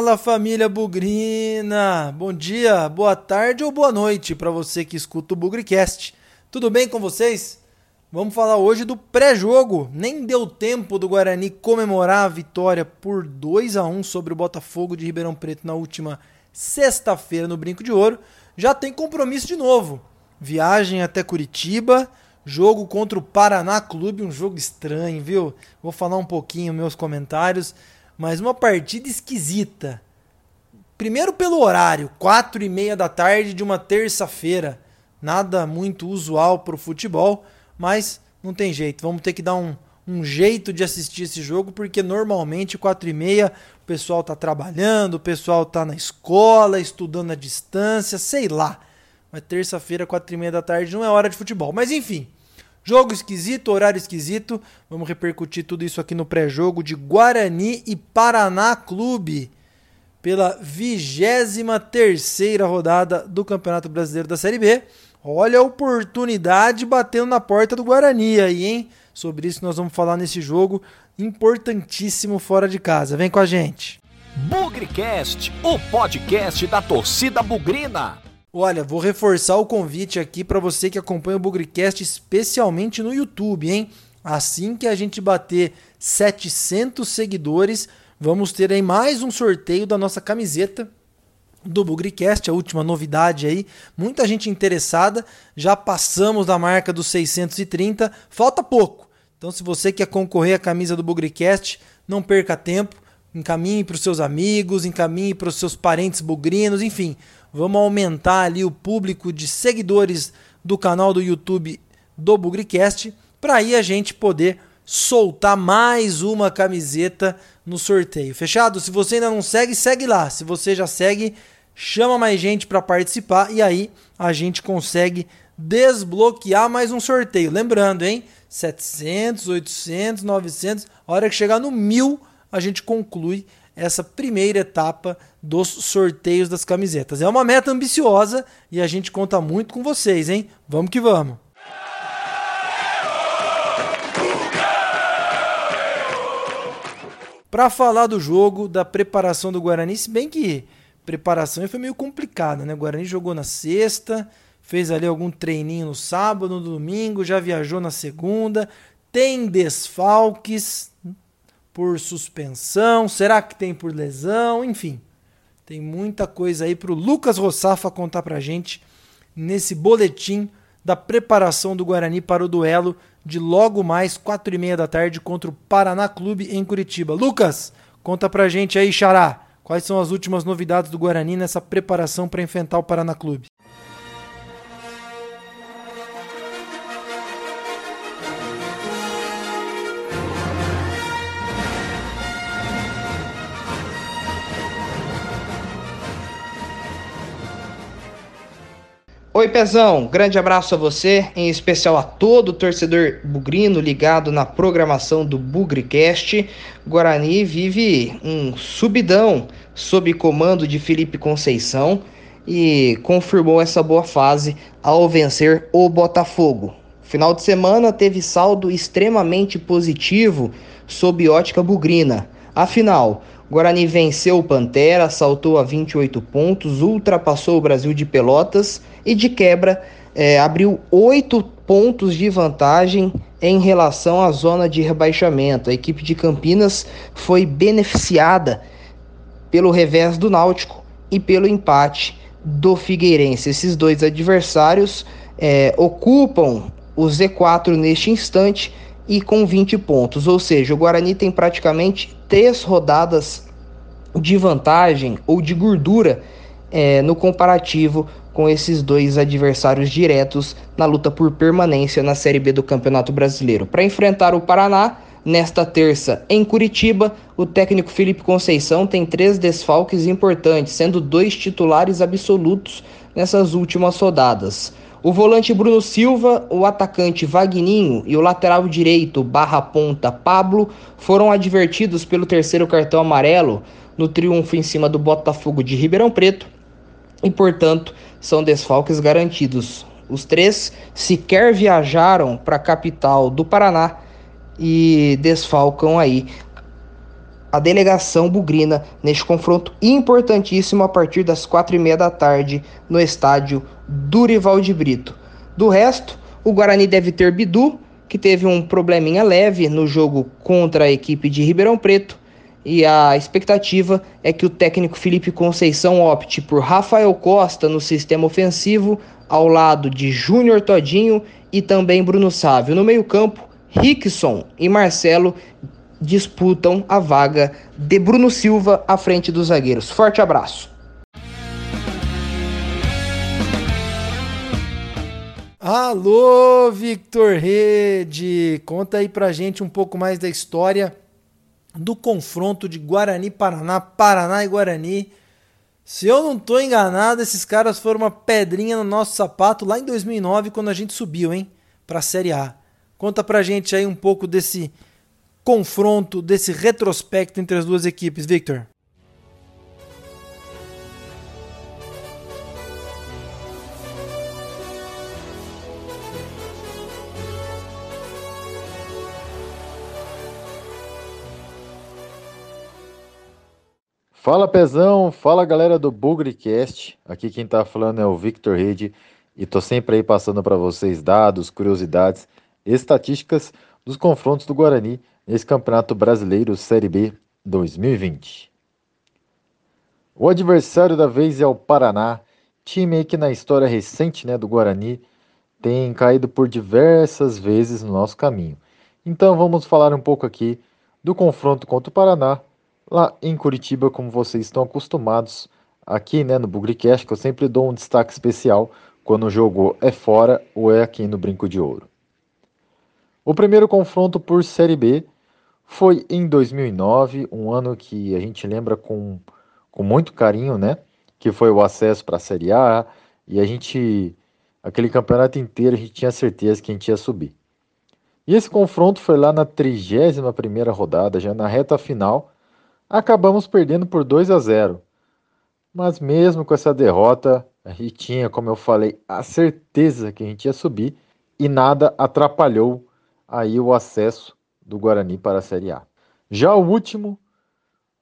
Fala família Bugrina! Bom dia, boa tarde ou boa noite para você que escuta o Bugricast. Tudo bem com vocês? Vamos falar hoje do pré-jogo. Nem deu tempo do Guarani comemorar a vitória por 2 a 1 sobre o Botafogo de Ribeirão Preto na última sexta-feira no Brinco de Ouro. Já tem compromisso de novo. Viagem até Curitiba, jogo contra o Paraná Clube, um jogo estranho, viu? Vou falar um pouquinho meus comentários mas uma partida esquisita. Primeiro pelo horário, quatro e meia da tarde de uma terça-feira. Nada muito usual para o futebol, mas não tem jeito. Vamos ter que dar um, um jeito de assistir esse jogo, porque normalmente quatro e meia o pessoal está trabalhando, o pessoal está na escola, estudando à distância, sei lá. Mas terça-feira, quatro e meia da tarde, não é hora de futebol. Mas enfim, Jogo esquisito, horário esquisito. Vamos repercutir tudo isso aqui no pré-jogo de Guarani e Paraná Clube pela 23 rodada do Campeonato Brasileiro da Série B. Olha a oportunidade batendo na porta do Guarani aí, hein? Sobre isso nós vamos falar nesse jogo importantíssimo fora de casa. Vem com a gente. Bugrecast, o podcast da torcida bugrina. Olha, vou reforçar o convite aqui para você que acompanha o Bugrecast, especialmente no YouTube, hein? Assim que a gente bater 700 seguidores, vamos ter aí mais um sorteio da nossa camiseta do Bugrecast, a última novidade aí. Muita gente interessada, já passamos da marca dos 630, falta pouco. Então, se você quer concorrer à camisa do Bugrecast, não perca tempo, encaminhe para os seus amigos, encaminhe para os seus parentes bugrinos, enfim Vamos aumentar ali o público de seguidores do canal do YouTube do Bugricast para aí a gente poder soltar mais uma camiseta no sorteio. Fechado? Se você ainda não segue, segue lá. Se você já segue, chama mais gente para participar e aí a gente consegue desbloquear mais um sorteio. Lembrando, hein? 700, 800, 900, a hora que chegar no mil, a gente conclui essa primeira etapa dos sorteios das camisetas. É uma meta ambiciosa e a gente conta muito com vocês, hein? Vamos que vamos! Para falar do jogo, da preparação do Guarani, se bem que preparação foi meio complicada, né? O Guarani jogou na sexta, fez ali algum treininho no sábado, no domingo, já viajou na segunda, tem desfalques por suspensão, será que tem por lesão, enfim. Tem muita coisa aí para o Lucas Rossafa contar para gente nesse boletim da preparação do Guarani para o duelo de logo mais quatro e meia da tarde contra o Paraná Clube em Curitiba. Lucas, conta para gente aí, Xará, quais são as últimas novidades do Guarani nessa preparação para enfrentar o Paraná Clube? Oi, Pezão, grande abraço a você, em especial a todo torcedor bugrino ligado na programação do Bugricast. Guarani vive um subidão sob comando de Felipe Conceição e confirmou essa boa fase ao vencer o Botafogo. Final de semana teve saldo extremamente positivo sob ótica bugrina. Afinal, Guarani venceu o Pantera, saltou a 28 pontos, ultrapassou o Brasil de Pelotas e de quebra é, abriu oito pontos de vantagem em relação à zona de rebaixamento. A equipe de Campinas foi beneficiada pelo revés do Náutico e pelo empate do Figueirense. Esses dois adversários é, ocupam o Z4 neste instante e com 20 pontos, ou seja, o Guarani tem praticamente três rodadas de vantagem ou de gordura é, no comparativo com esses dois adversários diretos na luta por permanência na Série B do Campeonato Brasileiro. Para enfrentar o Paraná, nesta terça em Curitiba, o técnico Felipe Conceição tem três desfalques importantes, sendo dois titulares absolutos nessas últimas rodadas. O volante Bruno Silva, o atacante Vagninho e o lateral direito barra ponta Pablo foram advertidos pelo terceiro cartão amarelo no triunfo em cima do Botafogo de Ribeirão Preto e, portanto, são desfalques garantidos. Os três sequer viajaram para a capital do Paraná e desfalcam aí a delegação bugrina neste confronto importantíssimo a partir das quatro e meia da tarde no estádio Durival de Brito. Do resto, o Guarani deve ter Bidu, que teve um probleminha leve no jogo contra a equipe de Ribeirão Preto, e a expectativa é que o técnico Felipe Conceição opte por Rafael Costa no sistema ofensivo, ao lado de Júnior Todinho e também Bruno Sávio. No meio-campo, Rickson e Marcelo disputam a vaga de Bruno Silva à frente dos zagueiros. Forte abraço. Alô, Victor Rede! Conta aí pra gente um pouco mais da história do confronto de Guarani-Paraná, Paraná e Guarani. Se eu não tô enganado, esses caras foram uma pedrinha no nosso sapato lá em 2009, quando a gente subiu, hein, pra Série A. Conta pra gente aí um pouco desse confronto, desse retrospecto entre as duas equipes, Victor? Fala Pezão, fala galera do Bugrecast. Aqui quem tá falando é o Victor Rede e tô sempre aí passando para vocês dados, curiosidades, estatísticas dos confrontos do Guarani nesse Campeonato Brasileiro Série B 2020. O adversário da vez é o Paraná, time que na história recente né, do Guarani tem caído por diversas vezes no nosso caminho. Então vamos falar um pouco aqui do confronto contra o Paraná, lá em Curitiba, como vocês estão acostumados aqui né, no Bugrecast, que eu sempre dou um destaque especial quando o jogo é fora ou é aqui no Brinco de Ouro. O primeiro confronto por Série B foi em 2009, um ano que a gente lembra com, com muito carinho, né? Que foi o acesso para a Série A e a gente, aquele campeonato inteiro, a gente tinha certeza que a gente ia subir. E esse confronto foi lá na 31 primeira rodada, já na reta final, acabamos perdendo por 2 a 0. Mas mesmo com essa derrota, a gente tinha, como eu falei, a certeza que a gente ia subir e nada atrapalhou aí o acesso do Guarani para a Série A. Já o último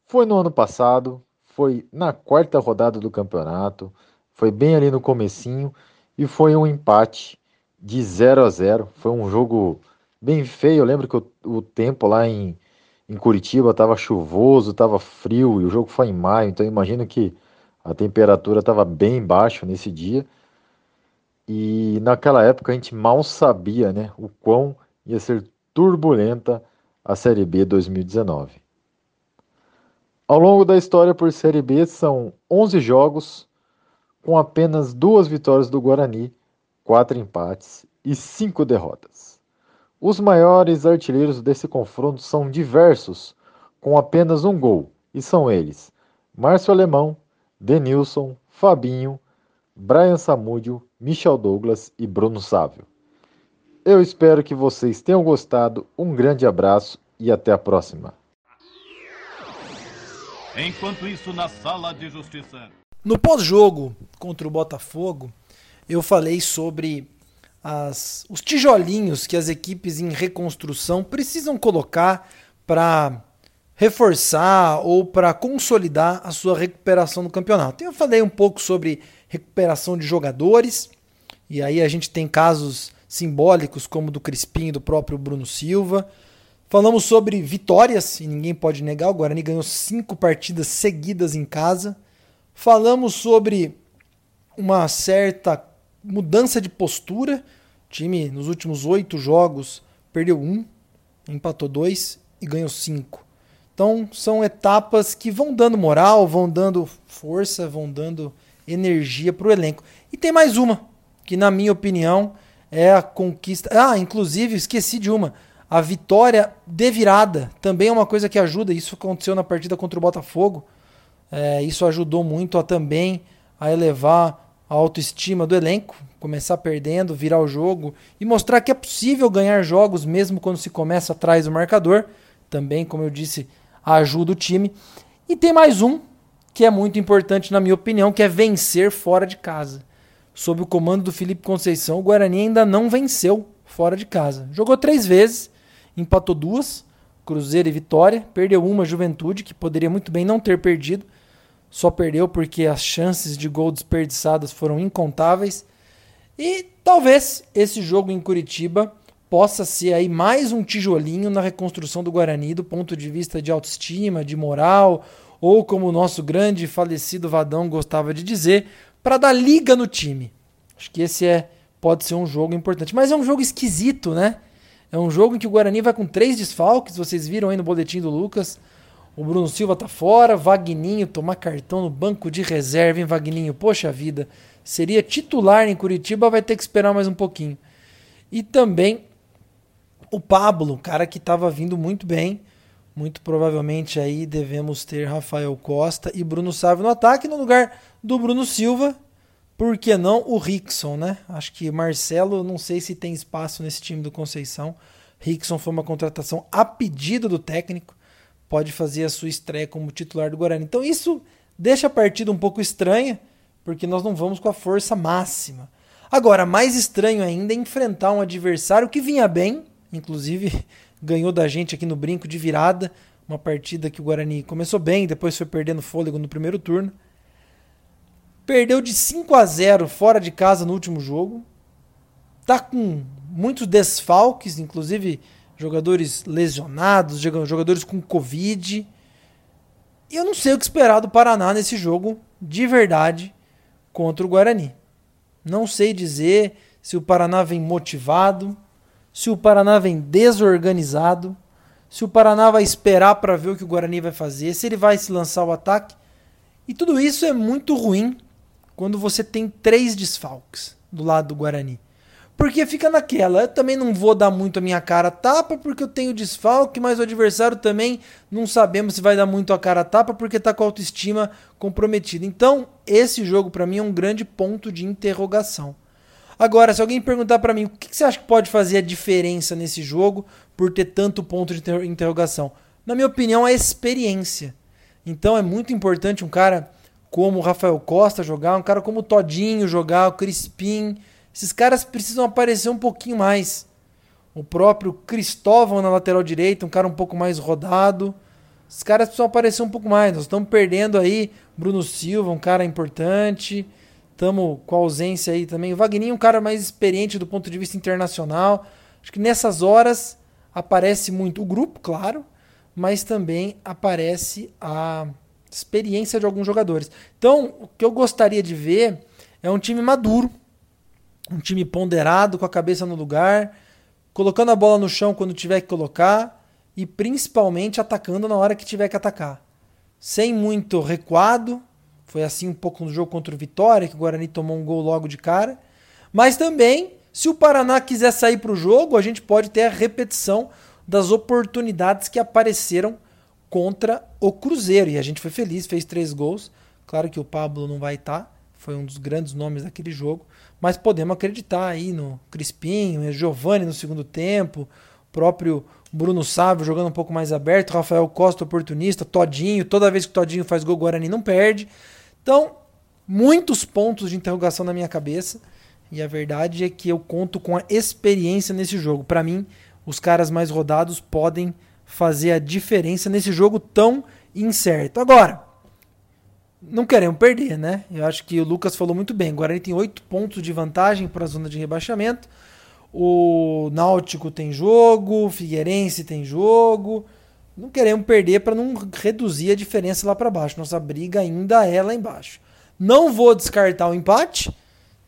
foi no ano passado, foi na quarta rodada do campeonato, foi bem ali no comecinho e foi um empate de 0 a 0. Foi um jogo bem feio. Eu lembro que o, o tempo lá em, em Curitiba estava chuvoso, estava frio e o jogo foi em maio, então imagino que a temperatura estava bem baixa nesse dia. E naquela época a gente mal sabia, né, o quão ia ser turbulenta a Série B 2019. Ao longo da história por Série B são 11 jogos, com apenas duas vitórias do Guarani, quatro empates e cinco derrotas. Os maiores artilheiros desse confronto são diversos, com apenas um gol, e são eles: Márcio Alemão, Denilson, Fabinho, Brian Samúdio, Michel Douglas e Bruno Sávio. Eu espero que vocês tenham gostado. Um grande abraço e até a próxima. Enquanto isso, na sala de justiça. No pós-jogo contra o Botafogo, eu falei sobre as, os tijolinhos que as equipes em reconstrução precisam colocar para reforçar ou para consolidar a sua recuperação no campeonato. Eu falei um pouco sobre recuperação de jogadores, e aí a gente tem casos simbólicos, como do Crispim e do próprio Bruno Silva. Falamos sobre vitórias, e ninguém pode negar, o Guarani ganhou cinco partidas seguidas em casa. Falamos sobre uma certa mudança de postura. O time, nos últimos oito jogos, perdeu um, empatou dois e ganhou cinco. Então, são etapas que vão dando moral, vão dando força, vão dando energia para o elenco. E tem mais uma, que, na minha opinião, é a conquista. Ah, inclusive, esqueci de uma. A vitória de virada também é uma coisa que ajuda. Isso aconteceu na partida contra o Botafogo. É, isso ajudou muito a também a elevar a autoestima do elenco, começar perdendo, virar o jogo e mostrar que é possível ganhar jogos mesmo quando se começa atrás do marcador. Também, como eu disse, ajuda o time. E tem mais um que é muito importante na minha opinião, que é vencer fora de casa sob o comando do Felipe Conceição, o Guarani ainda não venceu fora de casa. Jogou três vezes, empatou duas, Cruzeiro e Vitória. Perdeu uma Juventude, que poderia muito bem não ter perdido. Só perdeu porque as chances de gol desperdiçadas foram incontáveis. E talvez esse jogo em Curitiba possa ser aí mais um tijolinho na reconstrução do Guarani do ponto de vista de autoestima, de moral, ou como o nosso grande falecido Vadão gostava de dizer, para dar liga no time. Acho que esse é pode ser um jogo importante, mas é um jogo esquisito, né? É um jogo em que o Guarani vai com três desfalques, vocês viram aí no boletim do Lucas. O Bruno Silva tá fora, Vagninho tomar cartão no banco de reserva, hein, Vagninho? Poxa vida, seria titular em Curitiba, vai ter que esperar mais um pouquinho. E também o Pablo, cara que estava vindo muito bem. Muito provavelmente aí devemos ter Rafael Costa e Bruno Sávio no ataque no lugar do Bruno Silva. Por que não o Rickson, né? Acho que Marcelo, não sei se tem espaço nesse time do Conceição. Rickson foi uma contratação a pedido do técnico. Pode fazer a sua estreia como titular do Guarani. Então isso deixa a partida um pouco estranha, porque nós não vamos com a força máxima. Agora, mais estranho ainda é enfrentar um adversário que vinha bem, Inclusive, ganhou da gente aqui no brinco de virada. Uma partida que o Guarani começou bem, depois foi perdendo fôlego no primeiro turno. Perdeu de 5 a 0 fora de casa no último jogo. Tá com muitos desfalques, inclusive jogadores lesionados, jogadores com Covid. E eu não sei o que esperar do Paraná nesse jogo, de verdade, contra o Guarani. Não sei dizer se o Paraná vem motivado, se o Paraná vem desorganizado, se o Paraná vai esperar para ver o que o Guarani vai fazer, se ele vai se lançar o ataque. E tudo isso é muito ruim quando você tem três desfalques do lado do Guarani. Porque fica naquela, eu também não vou dar muito a minha cara a tapa porque eu tenho desfalque, mas o adversário também não sabemos se vai dar muito a cara a tapa porque está com a autoestima comprometida. Então, esse jogo para mim é um grande ponto de interrogação. Agora, se alguém perguntar para mim o que você acha que pode fazer a diferença nesse jogo por ter tanto ponto de interrogação, na minha opinião, a experiência. Então é muito importante um cara como o Rafael Costa jogar, um cara como o Todinho jogar, o Crispim. Esses caras precisam aparecer um pouquinho mais. O próprio Cristóvão na lateral direita, um cara um pouco mais rodado. Esses caras precisam aparecer um pouco mais. Nós estamos perdendo aí Bruno Silva, um cara importante. Estamos com a ausência aí também. O Wagninho, um cara mais experiente do ponto de vista internacional. Acho que nessas horas aparece muito o grupo, claro, mas também aparece a experiência de alguns jogadores. Então, o que eu gostaria de ver é um time maduro, um time ponderado, com a cabeça no lugar, colocando a bola no chão quando tiver que colocar e principalmente atacando na hora que tiver que atacar. Sem muito recuado, foi assim um pouco no jogo contra o Vitória, que o Guarani tomou um gol logo de cara. Mas também, se o Paraná quiser sair para o jogo, a gente pode ter a repetição das oportunidades que apareceram contra o Cruzeiro. E a gente foi feliz, fez três gols. Claro que o Pablo não vai estar, tá, foi um dos grandes nomes daquele jogo. Mas podemos acreditar aí no Crispim, no Giovanni no segundo tempo, próprio Bruno Sávio jogando um pouco mais aberto, Rafael Costa oportunista, Todinho, toda vez que o Todinho faz gol, o Guarani não perde. Então, muitos pontos de interrogação na minha cabeça. E a verdade é que eu conto com a experiência nesse jogo. Para mim, os caras mais rodados podem fazer a diferença nesse jogo tão incerto. Agora, não queremos perder, né? Eu acho que o Lucas falou muito bem. Agora ele tem oito pontos de vantagem para a zona de rebaixamento. O Náutico tem jogo, o Figueirense tem jogo não queremos perder para não reduzir a diferença lá para baixo. Nossa briga ainda é lá embaixo. Não vou descartar o empate,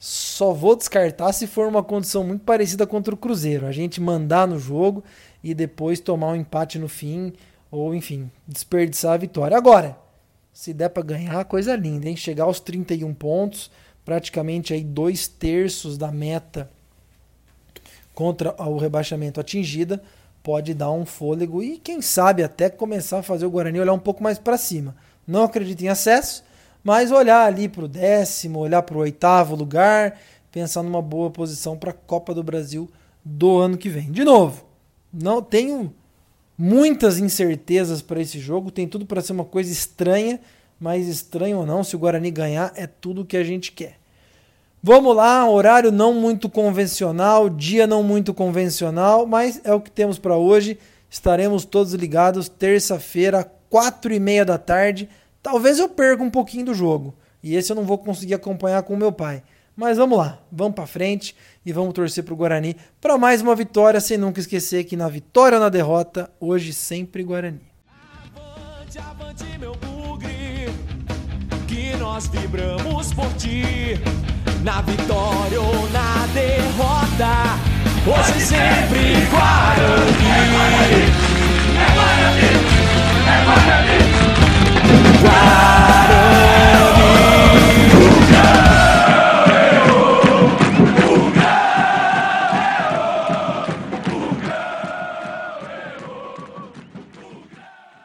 só vou descartar se for uma condição muito parecida contra o Cruzeiro. A gente mandar no jogo e depois tomar um empate no fim, ou enfim, desperdiçar a vitória. Agora, se der para ganhar, coisa linda, hein? Chegar aos 31 pontos, praticamente aí dois terços da meta contra o rebaixamento atingida pode dar um fôlego e quem sabe até começar a fazer o Guarani olhar um pouco mais para cima. Não acredito em acesso, mas olhar ali para o décimo, olhar para o oitavo lugar, pensar numa boa posição para a Copa do Brasil do ano que vem. De novo, não tenho muitas incertezas para esse jogo, tem tudo para ser uma coisa estranha, mas estranho ou não, se o Guarani ganhar é tudo o que a gente quer. Vamos lá, horário não muito convencional, dia não muito convencional, mas é o que temos para hoje. Estaremos todos ligados terça-feira, quatro e meia da tarde. Talvez eu perca um pouquinho do jogo. E esse eu não vou conseguir acompanhar com o meu pai. Mas vamos lá, vamos para frente e vamos torcer para o Guarani para mais uma vitória, sem nunca esquecer que na vitória ou na derrota, hoje sempre Guarani. Avante, avante, meu bugre, que nós vibramos por ti, na vitória ou na derrota. Hoje e sempre Guarani. É Guarani, é Guarani, é Guarani. Guarani.